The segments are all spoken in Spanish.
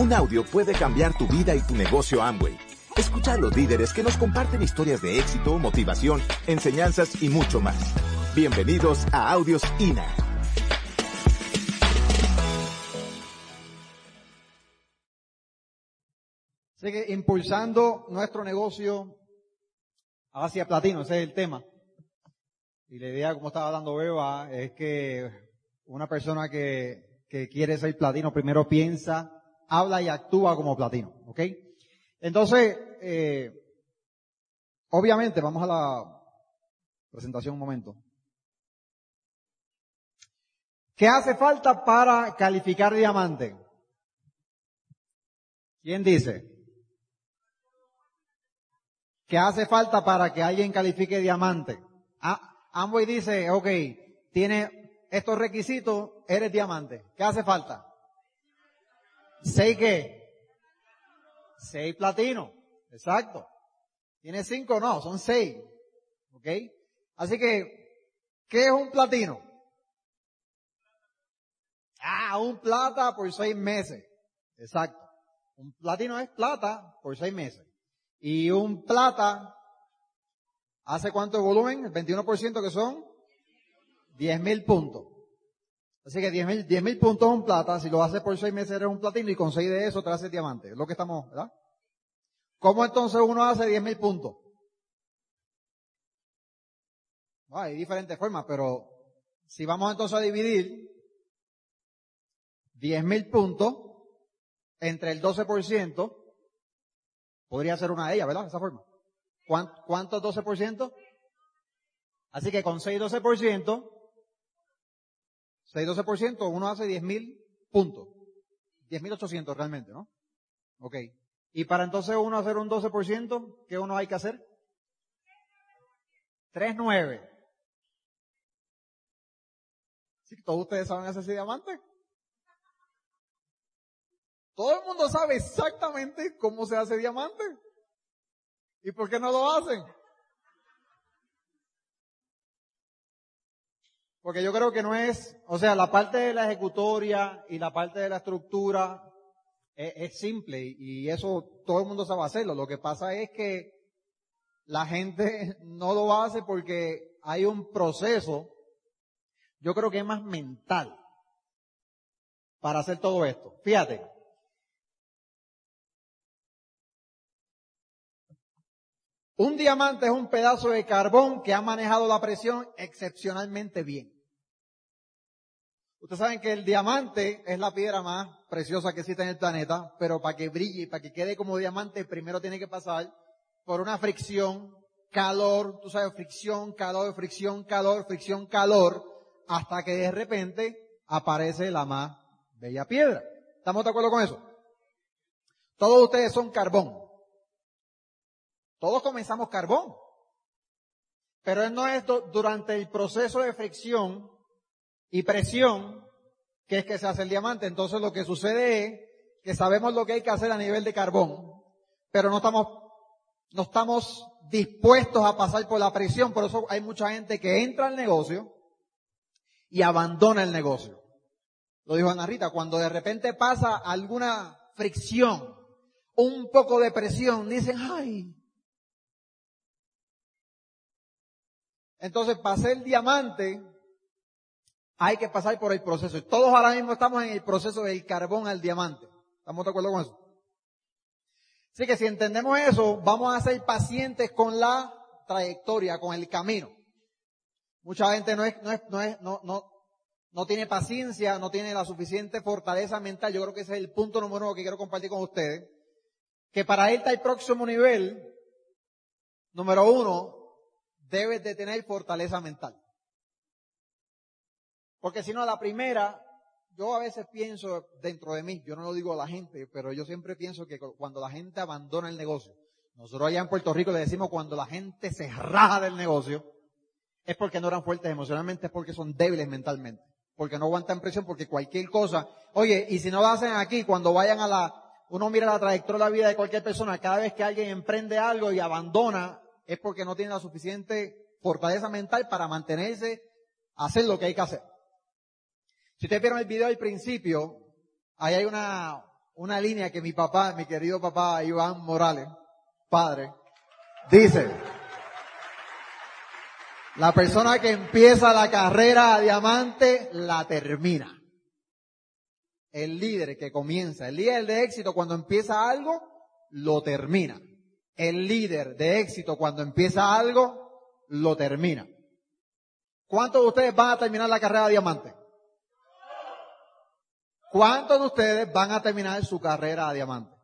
Un audio puede cambiar tu vida y tu negocio Amway. Escucha a los líderes que nos comparten historias de éxito, motivación, enseñanzas y mucho más. Bienvenidos a Audios INA. Sigue impulsando nuestro negocio hacia platino, ese es el tema. Y la idea, como estaba dando Beba, es que una persona que, que quiere ser platino primero piensa, habla y actúa como platino, ¿ok? Entonces, eh, obviamente, vamos a la presentación un momento. ¿Qué hace falta para calificar diamante? ¿Quién dice? ¿Qué hace falta para que alguien califique diamante? Ah, Amway dice, ok, tiene estos requisitos, eres diamante. ¿Qué hace falta? ¿Seis qué? Seis platino. Exacto. ¿Tiene cinco? No, son seis. ¿Ok? Así que, ¿qué es un platino? Ah, un plata por seis meses. Exacto. Un platino es plata por seis meses. Y un plata, ¿hace cuánto volumen? El 21% que son 10 mil puntos. Así que 10 mil, 10 mil puntos es un plata, si lo haces por seis meses eres un platino y con seis de eso te haces diamante. Es lo que estamos, ¿verdad? ¿Cómo entonces uno hace 10 mil puntos? Ah, hay diferentes formas, pero si vamos entonces a dividir 10 mil puntos entre el 12%, podría ser una de ellas, ¿verdad? De esa forma. ¿Cuánto es 12%? Así que con 6 12%, 6 12%, uno hace 10 mil puntos. 10.800 realmente, ¿no? Ok. Y para entonces uno hacer un 12%, ¿qué uno hay que hacer? 3.9. ¿Sí? ¿Todos ustedes saben hacer ese diamante? Todo el mundo sabe exactamente cómo se hace diamante. ¿Y por qué no lo hacen? Porque yo creo que no es, o sea, la parte de la ejecutoria y la parte de la estructura es, simple y eso todo el mundo sabe hacerlo. Lo que pasa es que la gente no lo hace porque hay un proceso, yo creo que es más mental para hacer todo esto. Fíjate, Un diamante es un pedazo de carbón que ha manejado la presión excepcionalmente bien. Ustedes saben que el diamante es la piedra más preciosa que existe en el planeta, pero para que brille, para que quede como diamante, primero tiene que pasar por una fricción, calor, tú sabes, fricción, calor, fricción, calor, fricción, calor, hasta que de repente aparece la más bella piedra. ¿Estamos de acuerdo con eso? Todos ustedes son carbón. Todos comenzamos carbón. Pero no es durante el proceso de fricción y presión que es que se hace el diamante. Entonces lo que sucede es que sabemos lo que hay que hacer a nivel de carbón, pero no estamos, no estamos dispuestos a pasar por la presión. Por eso hay mucha gente que entra al negocio y abandona el negocio. Lo dijo Ana Rita, cuando de repente pasa alguna fricción, un poco de presión, dicen, ay, Entonces, para ser diamante, hay que pasar por el proceso. Y todos ahora mismo estamos en el proceso del carbón al diamante. ¿Estamos de acuerdo con eso? Así que si entendemos eso, vamos a ser pacientes con la trayectoria, con el camino. Mucha gente no es, no es, no es, no, no, no tiene paciencia, no tiene la suficiente fortaleza mental. Yo creo que ese es el punto número uno que quiero compartir con ustedes. Que para irte al próximo nivel, número uno, debes de tener fortaleza mental. Porque si no, la primera, yo a veces pienso dentro de mí, yo no lo digo a la gente, pero yo siempre pienso que cuando la gente abandona el negocio, nosotros allá en Puerto Rico le decimos cuando la gente se raja del negocio, es porque no eran fuertes emocionalmente, es porque son débiles mentalmente, porque no aguantan presión, porque cualquier cosa, oye, y si no lo hacen aquí, cuando vayan a la, uno mira la trayectoria de la vida de cualquier persona, cada vez que alguien emprende algo y abandona, es porque no tiene la suficiente fortaleza mental para mantenerse, hacer lo que hay que hacer. Si ustedes vieron el video al principio, ahí hay una, una línea que mi papá, mi querido papá Iván Morales, padre, dice, la persona que empieza la carrera a diamante la termina. El líder que comienza, el líder de éxito cuando empieza algo, lo termina. El líder de éxito cuando empieza algo, lo termina. ¿Cuántos de ustedes van a terminar la carrera de diamante? ¿Cuántos de ustedes van a terminar su carrera a diamante?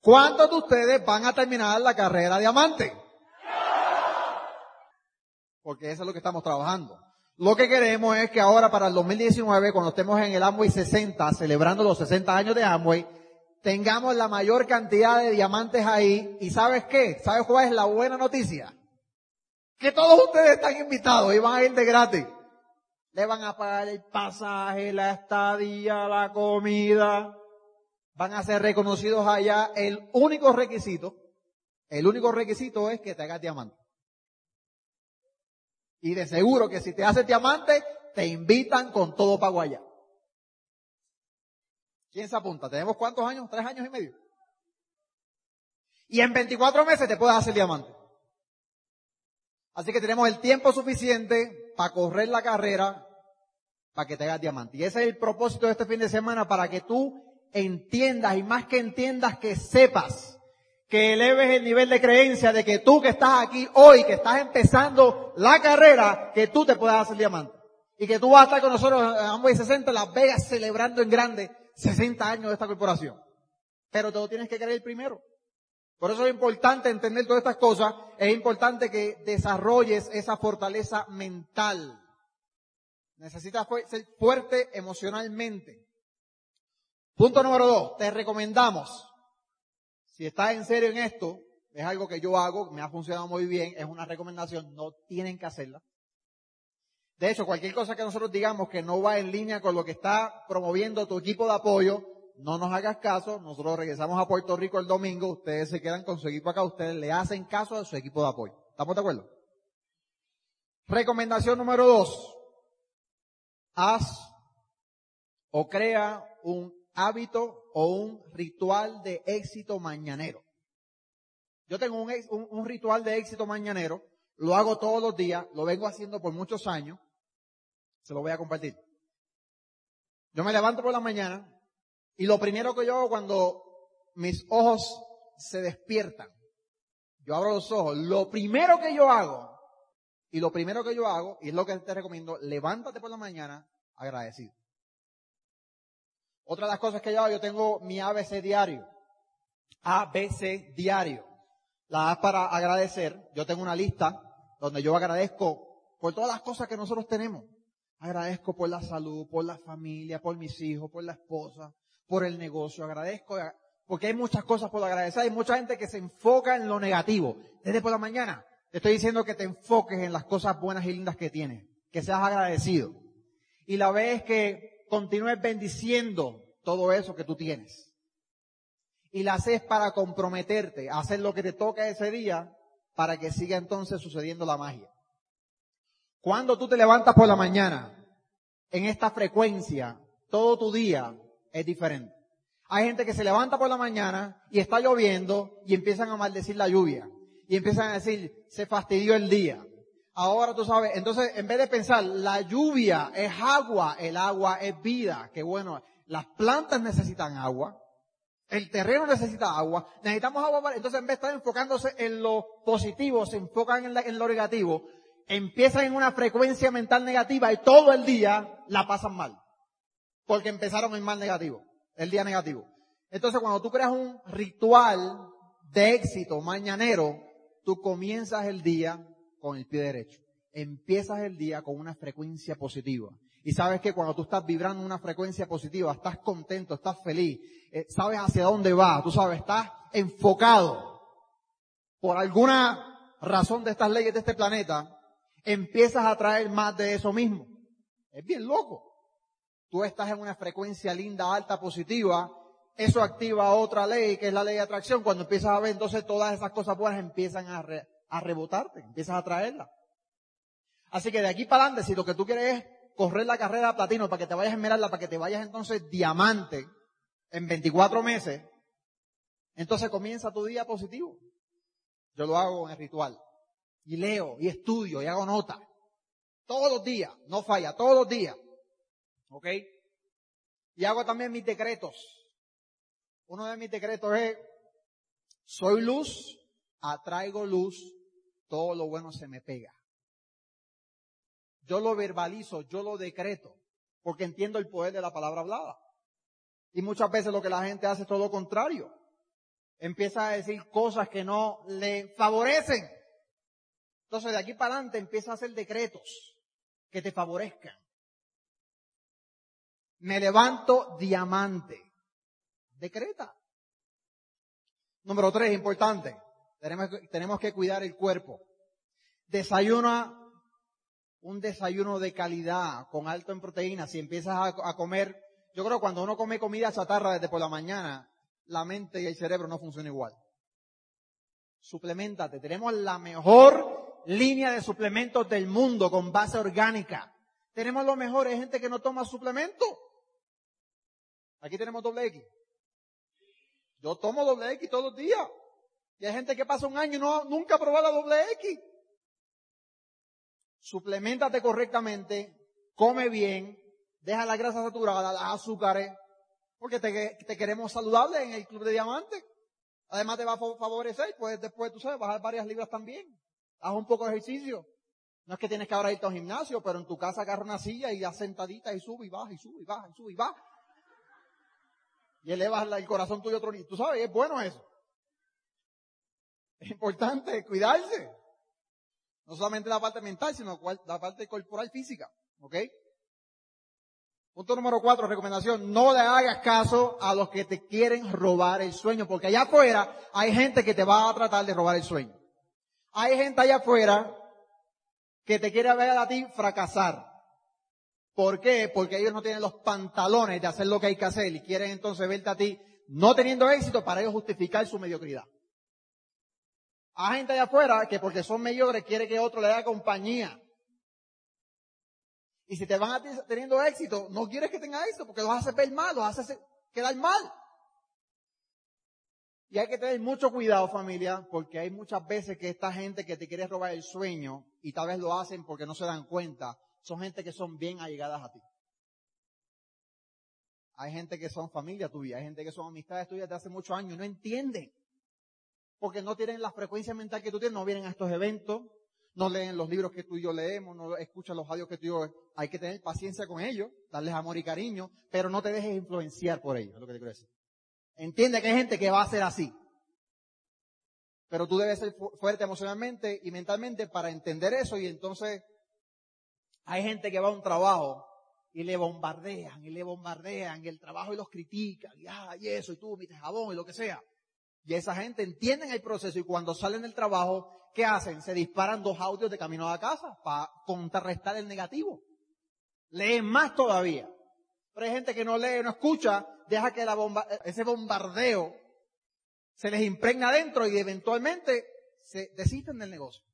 ¿Cuántos de ustedes van a terminar la carrera a diamante? Porque eso es lo que estamos trabajando. Lo que queremos es que ahora para el 2019, cuando estemos en el Amway 60, celebrando los 60 años de Amway, tengamos la mayor cantidad de diamantes ahí. ¿Y sabes qué? ¿Sabes cuál es la buena noticia? Que todos ustedes están invitados y van a ir de gratis. Le van a pagar el pasaje, la estadía, la comida. Van a ser reconocidos allá. El único requisito, el único requisito es que te hagas diamante. Y de seguro que si te haces diamante, te invitan con todo pago allá. ¿Quién se apunta? ¿Tenemos cuántos años? ¿Tres años y medio? Y en 24 meses te puedes hacer diamante. Así que tenemos el tiempo suficiente para correr la carrera para que te hagas diamante. Y ese es el propósito de este fin de semana para que tú entiendas y más que entiendas que sepas que eleves el nivel de creencia de que tú que estás aquí hoy, que estás empezando la carrera, que tú te puedas hacer diamante. Y que tú vas a estar con nosotros en Amway 60 Las Vegas celebrando en grande 60 años de esta corporación. Pero te lo tienes que creer primero. Por eso es importante entender todas estas cosas. Es importante que desarrolles esa fortaleza mental. Necesitas ser fuerte emocionalmente. Punto número dos. Te recomendamos si estás en serio en esto, es algo que yo hago, me ha funcionado muy bien, es una recomendación, no tienen que hacerla. De hecho, cualquier cosa que nosotros digamos que no va en línea con lo que está promoviendo tu equipo de apoyo, no nos hagas caso, nosotros regresamos a Puerto Rico el domingo, ustedes se quedan con su equipo acá, ustedes le hacen caso a su equipo de apoyo. ¿Estamos de acuerdo? Recomendación número dos. Haz o crea un hábito o un ritual de éxito mañanero. Yo tengo un, un, ritual de éxito mañanero, lo hago todos los días, lo vengo haciendo por muchos años, se lo voy a compartir. Yo me levanto por la mañana y lo primero que yo hago cuando mis ojos se despiertan, yo abro los ojos, lo primero que yo hago, y lo primero que yo hago, y es lo que te recomiendo, levántate por la mañana agradecido. Otra de las cosas que yo hago, yo tengo mi ABC diario. ABC diario. La A para agradecer. Yo tengo una lista donde yo agradezco por todas las cosas que nosotros tenemos. Agradezco por la salud, por la familia, por mis hijos, por la esposa, por el negocio. Agradezco porque hay muchas cosas por agradecer. Hay mucha gente que se enfoca en lo negativo. Desde por la mañana te estoy diciendo que te enfoques en las cosas buenas y lindas que tienes. Que seas agradecido. Y la vez que continúes bendiciendo todo eso que tú tienes. Y la haces para comprometerte hacer lo que te toca ese día para que siga entonces sucediendo la magia. Cuando tú te levantas por la mañana, en esta frecuencia, todo tu día es diferente. Hay gente que se levanta por la mañana y está lloviendo y empiezan a maldecir la lluvia. Y empiezan a decir, se fastidió el día. Ahora tú sabes, entonces en vez de pensar, la lluvia es agua, el agua es vida, que bueno, las plantas necesitan agua, el terreno necesita agua, necesitamos agua para, entonces en vez de estar enfocándose en lo positivo, se enfocan en, en lo negativo, empiezan en una frecuencia mental negativa y todo el día la pasan mal. Porque empezaron en mal negativo, el día negativo. Entonces cuando tú creas un ritual de éxito mañanero, tú comienzas el día con el pie derecho. Empiezas el día con una frecuencia positiva. Y sabes que cuando tú estás vibrando una frecuencia positiva, estás contento, estás feliz, eh, sabes hacia dónde vas, tú sabes, estás enfocado. Por alguna razón de estas leyes de este planeta, empiezas a traer más de eso mismo. Es bien loco. Tú estás en una frecuencia linda, alta, positiva, eso activa otra ley, que es la ley de atracción. Cuando empiezas a ver, entonces todas esas cosas buenas empiezan a, a rebotarte, empiezas a traerla. Así que de aquí para adelante, si lo que tú quieres es correr la carrera platino para que te vayas a esmeralda, para que te vayas entonces diamante en 24 meses, entonces comienza tu día positivo. Yo lo hago en el ritual. Y leo, y estudio, y hago nota. Todos los días, no falla, todos los días. ¿Ok? Y hago también mis decretos. Uno de mis decretos es, soy luz, atraigo luz, todo lo bueno se me pega. Yo lo verbalizo, yo lo decreto, porque entiendo el poder de la palabra hablada. Y muchas veces lo que la gente hace es todo lo contrario. Empieza a decir cosas que no le favorecen. Entonces de aquí para adelante empieza a hacer decretos que te favorezcan. Me levanto diamante. Decreta. Número tres, importante. Tenemos, tenemos que cuidar el cuerpo. Desayuna un desayuno de calidad, con alto en proteínas. Si empiezas a, a comer, yo creo que cuando uno come comida chatarra desde por la mañana, la mente y el cerebro no funcionan igual. Suplementate. Tenemos la mejor línea de suplementos del mundo con base orgánica. Tenemos lo mejor. Hay gente que no toma suplemento. Aquí tenemos doble X. Yo tomo doble X todos los días. Y hay gente que pasa un año y no, nunca ha probado la doble X. Suplementate correctamente, come bien, deja la grasa saturada, las azúcares, porque te, te, queremos saludable en el Club de Diamantes. Además te va a favorecer, pues después tú sabes, bajar varias libras también. Haz un poco de ejercicio. No es que tienes que ahora irte a un gimnasio, pero en tu casa agarra una silla y haz sentadita y sube y baja y sube y baja y sube y baja. Y elevas el corazón tuyo otro nivel. Tú sabes, es bueno eso. Es importante cuidarse. No solamente la parte mental, sino la parte corporal física. ¿Ok? Punto número cuatro, recomendación, no le hagas caso a los que te quieren robar el sueño, porque allá afuera hay gente que te va a tratar de robar el sueño. Hay gente allá afuera que te quiere ver a ti fracasar. ¿Por qué? Porque ellos no tienen los pantalones de hacer lo que hay que hacer y quieren entonces verte a ti no teniendo éxito para ellos justificar su mediocridad. Hay gente allá afuera que porque son mediocres quiere que otro le haga compañía. Y si te van a teniendo éxito, no quieres que tenga éxito porque los hace ver mal, los hace quedar mal. Y hay que tener mucho cuidado familia, porque hay muchas veces que esta gente que te quiere robar el sueño, y tal vez lo hacen porque no se dan cuenta, son gente que son bien allegadas a ti. Hay gente que son familia tuya, hay gente que son amistades tuyas de hace muchos años no entienden. Porque no tienen la frecuencia mental que tú tienes, no vienen a estos eventos, no leen los libros que tú y yo leemos, no escuchan los audios que tú y yo, hay que tener paciencia con ellos, darles amor y cariño, pero no te dejes influenciar por ellos, es lo que te quiero decir. Entiende que hay gente que va a ser así. Pero tú debes ser fuerte emocionalmente y mentalmente para entender eso y entonces hay gente que va a un trabajo y le bombardean y le bombardean y el trabajo y los critican y, ah, y eso y tú, mi jabón y lo que sea. Y esa gente entiende el proceso y cuando salen del trabajo ¿qué hacen? Se disparan dos audios de camino a casa para contrarrestar el negativo. Leen más todavía. Pero hay gente que no lee, no escucha, deja que bomba, ese bombardeo se les impregna adentro y eventualmente se desisten del negocio.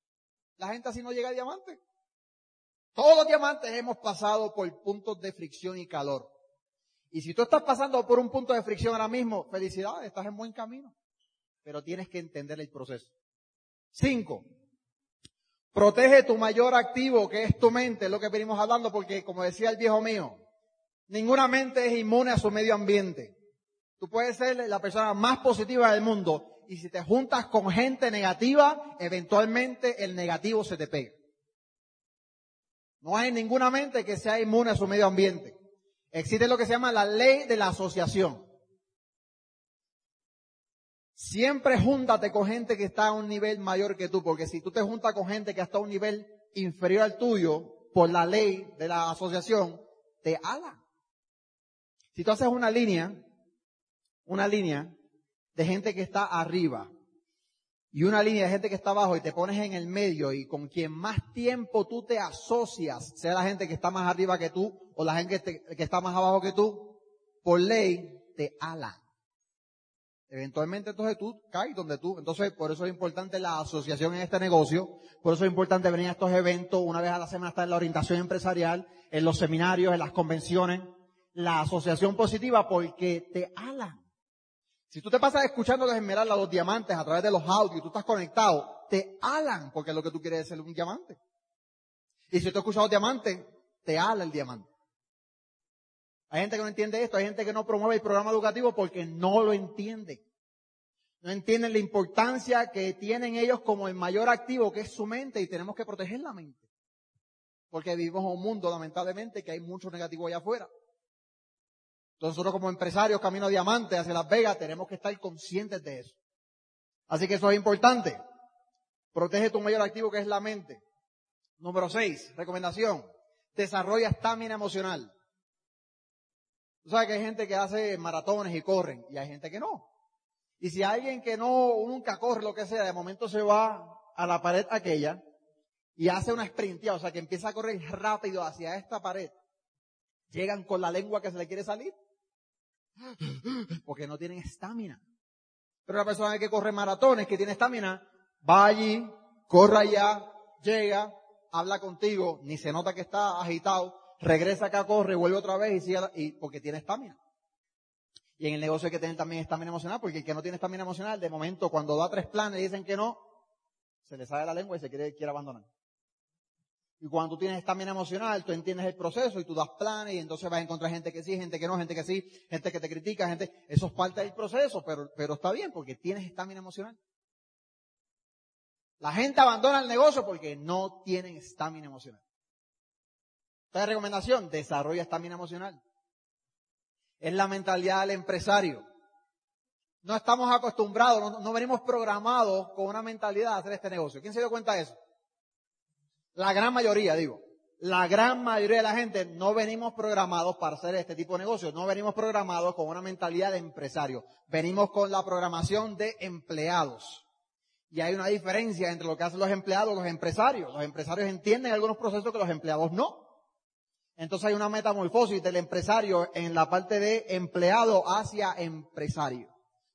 La gente así no llega a diamante. Todos los diamantes hemos pasado por puntos de fricción y calor. Y si tú estás pasando por un punto de fricción ahora mismo, felicidades, estás en buen camino. Pero tienes que entender el proceso. Cinco, protege tu mayor activo, que es tu mente, es lo que venimos hablando, porque como decía el viejo mío, ninguna mente es inmune a su medio ambiente. Tú puedes ser la persona más positiva del mundo y si te juntas con gente negativa, eventualmente el negativo se te pega. No hay ninguna mente que sea inmune a su medio ambiente. Existe lo que se llama la ley de la asociación. Siempre júntate con gente que está a un nivel mayor que tú, porque si tú te juntas con gente que está a un nivel inferior al tuyo, por la ley de la asociación, te ala. Si tú haces una línea, una línea de gente que está arriba y una línea de gente que está abajo y te pones en el medio y con quien más tiempo tú te asocias, sea la gente que está más arriba que tú o la gente que, está más abajo que tú, por ley te ala. Eventualmente entonces tú caes donde tú, entonces por eso es importante la asociación en este negocio, por eso es importante venir a estos eventos, una vez a la semana estar en la orientación empresarial, en los seminarios, en las convenciones, la asociación positiva porque te alan. Si tú te pasas escuchando los esmeraldas, los diamantes a través de los audios, tú estás conectado, te alan porque lo que tú quieres es ser un diamante. Y si tú escuchas los diamantes, te ala el diamante. Hay gente que no entiende esto, hay gente que no promueve el programa educativo porque no lo entiende. No entienden la importancia que tienen ellos como el mayor activo que es su mente y tenemos que proteger la mente. Porque vivimos en un mundo, lamentablemente, que hay mucho negativo allá afuera. Entonces nosotros como empresarios camino a diamante hacia Las Vegas tenemos que estar conscientes de eso. Así que eso es importante. Protege tu mayor activo que es la mente. Número seis, recomendación. Desarrolla estamina emocional. Tú sabes que hay gente que hace maratones y corren y hay gente que no. Y si alguien que no, nunca corre, lo que sea, de momento se va a la pared aquella y hace una sprintia, o sea que empieza a correr rápido hacia esta pared, llegan con la lengua que se le quiere salir porque no tienen estamina. Pero la persona que corre maratones, que tiene estamina, va allí, corre allá, llega, habla contigo, ni se nota que está agitado, regresa acá, corre, vuelve otra vez y sigue, y, porque tiene estamina. Y en el negocio hay que tener también estamina emocional, porque el que no tiene estamina emocional, de momento, cuando da tres planes y dicen que no, se le sale la lengua y se quiere, quiere abandonar. Y cuando tú tienes estamina emocional, tú entiendes el proceso y tú das planes y entonces vas a encontrar gente que sí, gente que no, gente que sí, gente que te critica, gente, eso es parte del proceso, pero, pero está bien porque tienes estamina emocional. La gente abandona el negocio porque no tienen estamina emocional. Esta recomendación, desarrolla estamina emocional. Es la mentalidad del empresario. No estamos acostumbrados, no, venimos programados con una mentalidad de hacer este negocio. ¿Quién se dio cuenta de eso? La gran mayoría, digo. La gran mayoría de la gente no venimos programados para hacer este tipo de negocios. No venimos programados con una mentalidad de empresario. Venimos con la programación de empleados. Y hay una diferencia entre lo que hacen los empleados y los empresarios. Los empresarios entienden algunos procesos que los empleados no. Entonces hay una metamorfosis del empresario en la parte de empleado hacia empresario.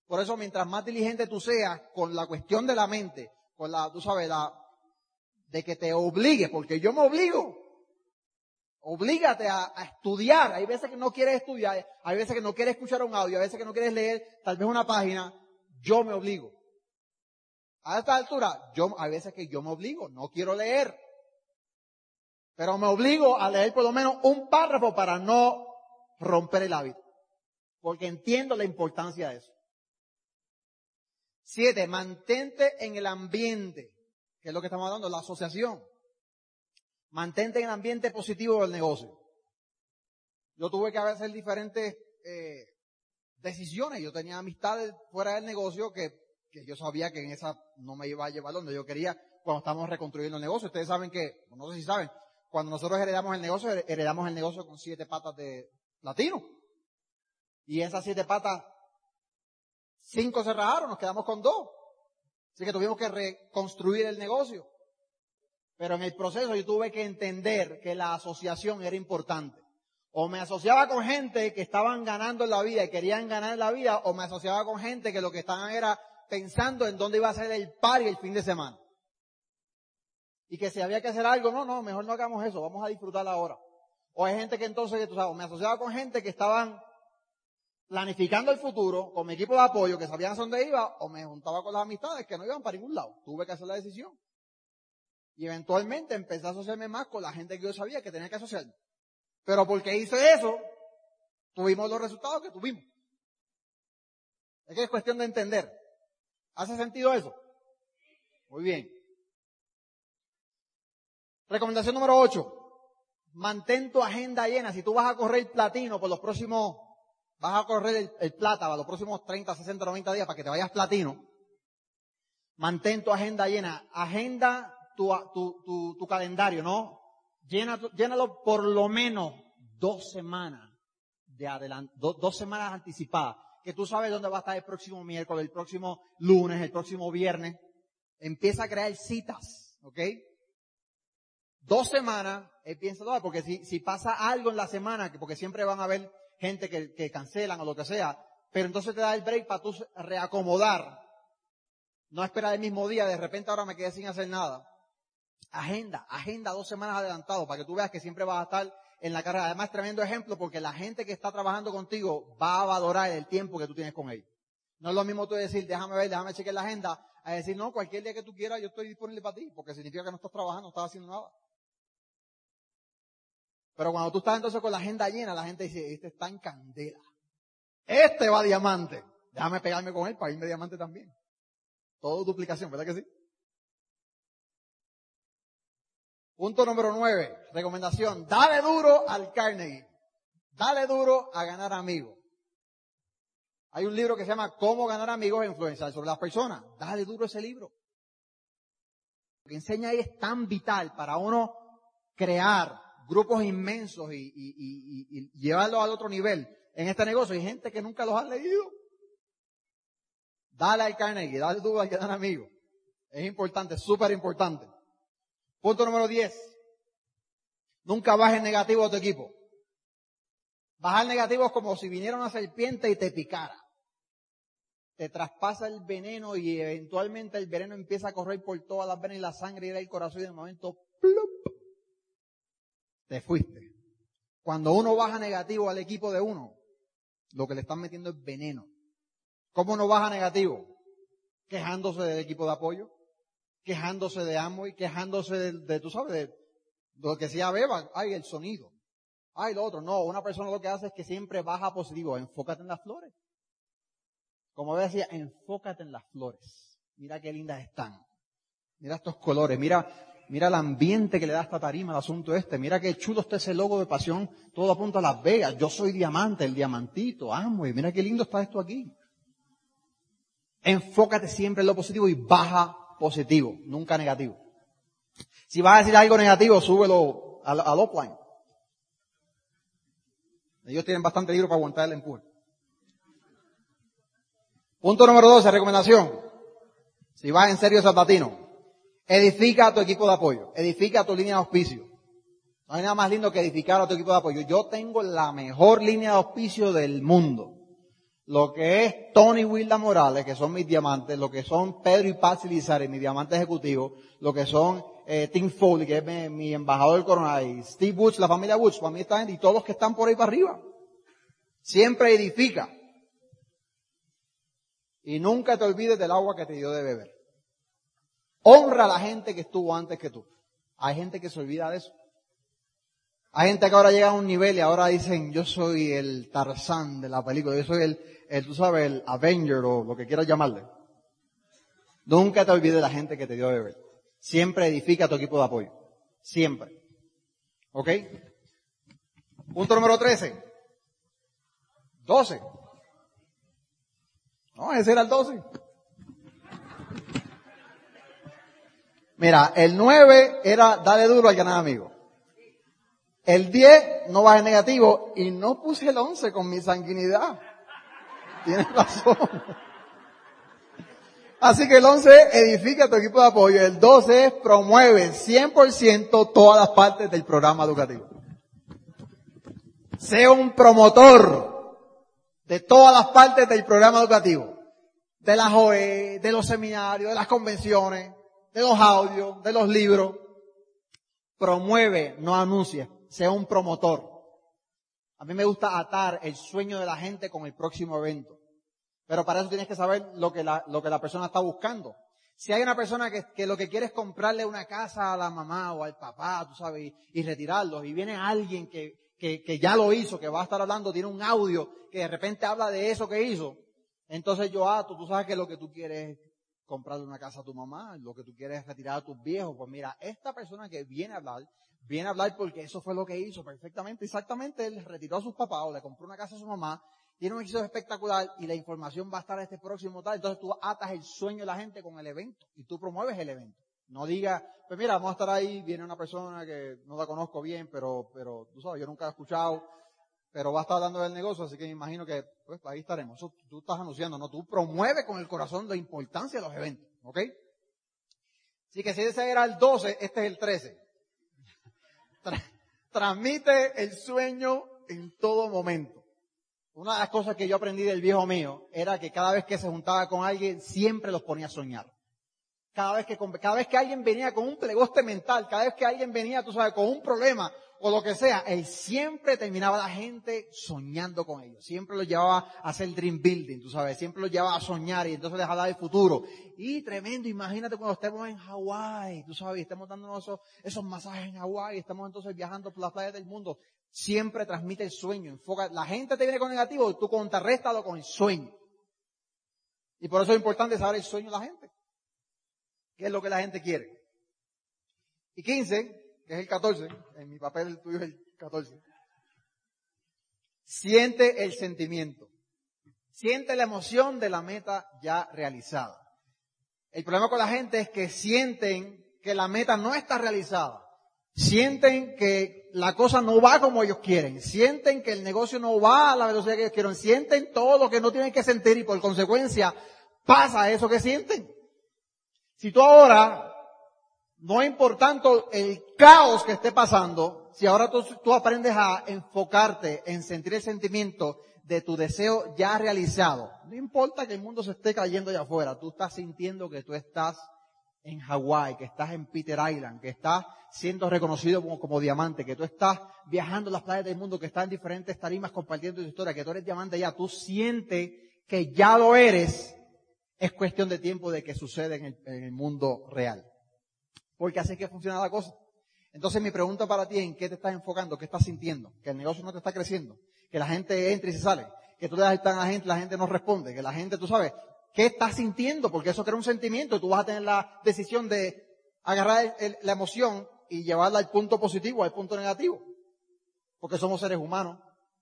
Por eso mientras más diligente tú seas con la cuestión de la mente, con la, tú sabes, la, de que te obligue, porque yo me obligo. Oblígate a, estudiar. Hay veces que no quieres estudiar, hay veces que no quieres escuchar un audio, hay veces que no quieres leer tal vez una página. Yo me obligo. A esta altura, yo, hay veces que yo me obligo, no quiero leer. Pero me obligo a leer por lo menos un párrafo para no romper el hábito. Porque entiendo la importancia de eso. Siete, mantente en el ambiente, que es lo que estamos hablando, la asociación. Mantente en el ambiente positivo del negocio. Yo tuve que hacer diferentes eh, decisiones. Yo tenía amistades fuera del negocio que, que yo sabía que en esa no me iba a llevar donde yo quería cuando estábamos reconstruyendo el negocio. Ustedes saben que, no sé si saben, cuando nosotros heredamos el negocio, heredamos el negocio con siete patas de platino. Y esas siete patas, cinco se rajaron, nos quedamos con dos. Así que tuvimos que reconstruir el negocio. Pero en el proceso yo tuve que entender que la asociación era importante. O me asociaba con gente que estaban ganando en la vida y querían ganar en la vida, o me asociaba con gente que lo que estaban era pensando en dónde iba a ser el par y el fin de semana y que si había que hacer algo, no, no, mejor no hagamos eso, vamos a disfrutar ahora. O hay gente que entonces, tú sabes, me asociaba con gente que estaban planificando el futuro con mi equipo de apoyo, que sabían dónde iba, o me juntaba con las amistades que no iban para ningún lado. Tuve que hacer la decisión. Y eventualmente empecé a asociarme más con la gente que yo sabía que tenía que asociarme. Pero porque hice eso, tuvimos los resultados que tuvimos. Es que es cuestión de entender. ¿Hace sentido eso? Muy bien. Recomendación número 8. Mantén tu agenda llena. Si tú vas a correr platino por los próximos, vas a correr el, plata para los próximos 30, 60, 90 días para que te vayas platino. Mantén tu agenda llena. Agenda tu, tu, tu, calendario, ¿no? Llénalo por lo menos dos semanas de adelante, dos semanas anticipadas. Que tú sabes dónde va a estar el próximo miércoles, el próximo lunes, el próximo viernes. Empieza a crear citas, ¿ok? dos semanas, él piensa, porque si, si pasa algo en la semana, porque siempre van a haber gente que, que cancelan o lo que sea, pero entonces te da el break para tú reacomodar. No esperar el mismo día, de repente ahora me quedé sin hacer nada. Agenda, agenda dos semanas adelantado para que tú veas que siempre vas a estar en la carrera. Además, tremendo ejemplo porque la gente que está trabajando contigo va a valorar el tiempo que tú tienes con ellos. No es lo mismo tú decir, déjame ver, déjame chequear la agenda, a decir, no, cualquier día que tú quieras yo estoy disponible para ti, porque significa que no estás trabajando, no estás haciendo nada. Pero cuando tú estás entonces con la agenda llena, la gente dice, este está en candela. Este va a diamante. Déjame pegarme con él para irme diamante también. Todo duplicación, ¿verdad que sí? Punto número nueve, recomendación, dale duro al Carnegie. Dale duro a ganar amigos. Hay un libro que se llama Cómo ganar amigos e influenciar sobre las personas. Dale duro ese libro. Lo que enseña ahí es tan vital para uno crear grupos inmensos y, y, llevarlos al otro nivel en este negocio. Hay gente que nunca los ha leído. Dale al Carnegie, dale duro al ganar amigos. Es importante, súper importante. Punto número 10. Nunca bajes negativo a tu equipo. Bajar negativo es como si viniera una serpiente y te picara. Te traspasa el veneno y eventualmente el veneno empieza a correr por todas las venas y la sangre y el corazón y de momento ¡plup! Te fuiste. Cuando uno baja negativo al equipo de uno, lo que le están metiendo es veneno. ¿Cómo no baja negativo? Quejándose del equipo de apoyo, quejándose de y quejándose de, tú sabes, de lo que sea beba, ay, el sonido, ay, lo otro. No, una persona lo que hace es que siempre baja positivo, enfócate en las flores. Como decía, enfócate en las flores. Mira qué lindas están. Mira estos colores, mira, mira el ambiente que le da esta tarima al asunto este. Mira qué chulo está ese logo de pasión, todo apunta a Las Vegas. Yo soy diamante, el diamantito, y Mira qué lindo está esto aquí. Enfócate siempre en lo positivo y baja positivo, nunca negativo. Si vas a decir algo negativo, súbelo al, al offline. Ellos tienen bastante libro para aguantar el empuje. Punto número 12, recomendación. Si vas en serio salvatino, edifica a tu equipo de apoyo, edifica a tu línea de auspicio. No hay nada más lindo que edificar a tu equipo de apoyo. Yo tengo la mejor línea de auspicio del mundo lo que es Tony Wilda Morales, que son mis diamantes, lo que son Pedro y Patsy Lizardi, mi diamante ejecutivo, lo que son eh, Tim Foley, que es mi, embajador coronel, y Steve Woods, la familia Woods, para mí están, y todos los que están por ahí para arriba. Siempre edifica. Y nunca te olvides del agua que te dio de beber. Honra a la gente que estuvo antes que tú. Hay gente que se olvida de eso. Hay gente que ahora llega a un nivel y ahora dicen, yo soy el Tarzán de la película, yo soy el, el, tú sabes, el Avenger o lo que quieras llamarle. Nunca te olvides de la gente que te dio de beber. Siempre edifica tu equipo de apoyo. Siempre. ¿Ok? Punto número 13. 12. No, ese era el 12. Mira, el 9 era dale duro al ganar amigo. El 10 no en negativo y no puse el 11 con mi sanguinidad. Tienes razón. Así que el 11 edifica tu equipo de apoyo. El 12 promueve 100% todas las partes del programa educativo. Sea un promotor de todas las partes del programa educativo. De las OE, de los seminarios, de las convenciones, de los audios, de los libros. Promueve, no anuncia. Sea un promotor. A mí me gusta atar el sueño de la gente con el próximo evento. Pero para eso tienes que saber lo que la, lo que la persona está buscando. Si hay una persona que, que, lo que quiere es comprarle una casa a la mamá o al papá, tú sabes, y, retirarlos, y viene alguien que, que, que, ya lo hizo, que va a estar hablando, tiene un audio que de repente habla de eso que hizo, entonces yo ato, tú sabes que lo que tú quieres es comprarle una casa a tu mamá, lo que tú quieres es retirar a tus viejos, pues mira, esta persona que viene a hablar, viene a hablar porque eso fue lo que hizo perfectamente, exactamente, él retiró a sus papás o le compró una casa a su mamá tiene un éxito espectacular y la información va a estar este próximo tal. Entonces tú atas el sueño de la gente con el evento y tú promueves el evento. No diga, pues mira, vamos a estar ahí, viene una persona que no la conozco bien, pero, pero tú sabes, yo nunca he escuchado, pero va a estar hablando del negocio, así que me imagino que, pues ahí estaremos. Eso tú estás anunciando, ¿no? Tú promueves con el corazón la importancia de los eventos, ¿ok? Así que si ese era el 12, este es el 13. transmite el sueño en todo momento. una de las cosas que yo aprendí del viejo mío era que cada vez que se juntaba con alguien, siempre los ponía a soñar. Cada vez que, cada vez que alguien venía con un plegoste mental, cada vez que alguien venía, tú sabes, con un problema o lo que sea, él siempre terminaba la gente soñando con ellos. Siempre los llevaba a hacer dream building, tú sabes, siempre los llevaba a soñar y entonces les hablaba del futuro. Y tremendo, imagínate cuando estemos en Hawái, tú sabes, estemos dándonos esos, esos masajes en Hawái, estamos entonces viajando por las playas del mundo. Siempre transmite el sueño, enfoca, la gente te viene con negativo, tú contrarréstalo con el sueño. Y por eso es importante saber el sueño de la gente. ¿Qué es lo que la gente quiere? Y 15, que es el 14, en mi papel el tuyo es el 14. Siente el sentimiento. Siente la emoción de la meta ya realizada. El problema con la gente es que sienten que la meta no está realizada. Sienten que la cosa no va como ellos quieren. Sienten que el negocio no va a la velocidad que ellos quieren. Sienten todo lo que no tienen que sentir y por consecuencia pasa eso que sienten. Si tú ahora no importante el caos que esté pasando, si ahora tú, aprendes a enfocarte en sentir el sentimiento de tu deseo ya realizado, no importa que el mundo se esté cayendo allá afuera, tú estás sintiendo que tú estás en Hawái, que estás en Peter Island, que estás siendo reconocido como, como, diamante, que tú estás viajando las playas del mundo, que estás en diferentes tarimas compartiendo tu historia, que tú eres diamante ya, tú sientes que ya lo eres, es cuestión de tiempo de que suceda en el, en el mundo real porque así es que funciona la cosa. Entonces mi pregunta para ti ¿en qué te estás enfocando? ¿Qué estás sintiendo? Que el negocio no te está creciendo, que la gente entra y se sale, que tú le das el plan a la gente, la gente no responde, que la gente, tú sabes, ¿qué estás sintiendo? Porque eso crea un sentimiento y tú vas a tener la decisión de agarrar la emoción y llevarla al punto positivo, al punto negativo. Porque somos seres humanos,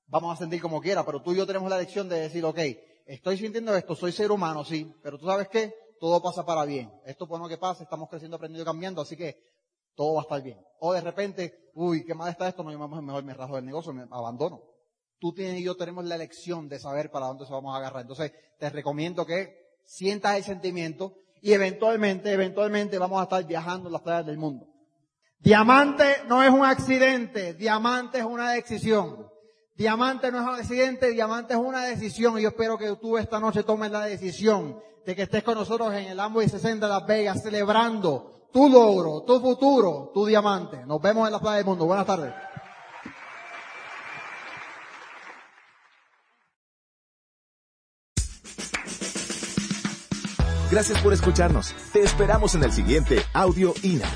vamos a sentir como quiera, pero tú y yo tenemos la lección de decir, ok, estoy sintiendo esto, soy ser humano, sí, pero tú sabes qué, todo pasa para bien. Esto por lo que pasa, estamos creciendo, aprendiendo y cambiando, así que todo va a estar bien. O de repente, uy, qué mal está esto, no, yo mejor me rajo del negocio, me abandono. Tú tienes y yo tenemos la elección de saber para dónde se vamos a agarrar. Entonces, te recomiendo que sientas el sentimiento y eventualmente, eventualmente vamos a estar viajando las playas del mundo. Diamante no es un accidente, diamante es una decisión. Diamante no es un accidente, diamante es una decisión y yo espero que tú esta noche tomes la decisión de que estés con nosotros en el Amway 60 de Las Vegas celebrando tu logro, tu futuro, tu diamante. Nos vemos en la playa del mundo. Buenas tardes. Gracias por escucharnos. Te esperamos en el siguiente Audio INA.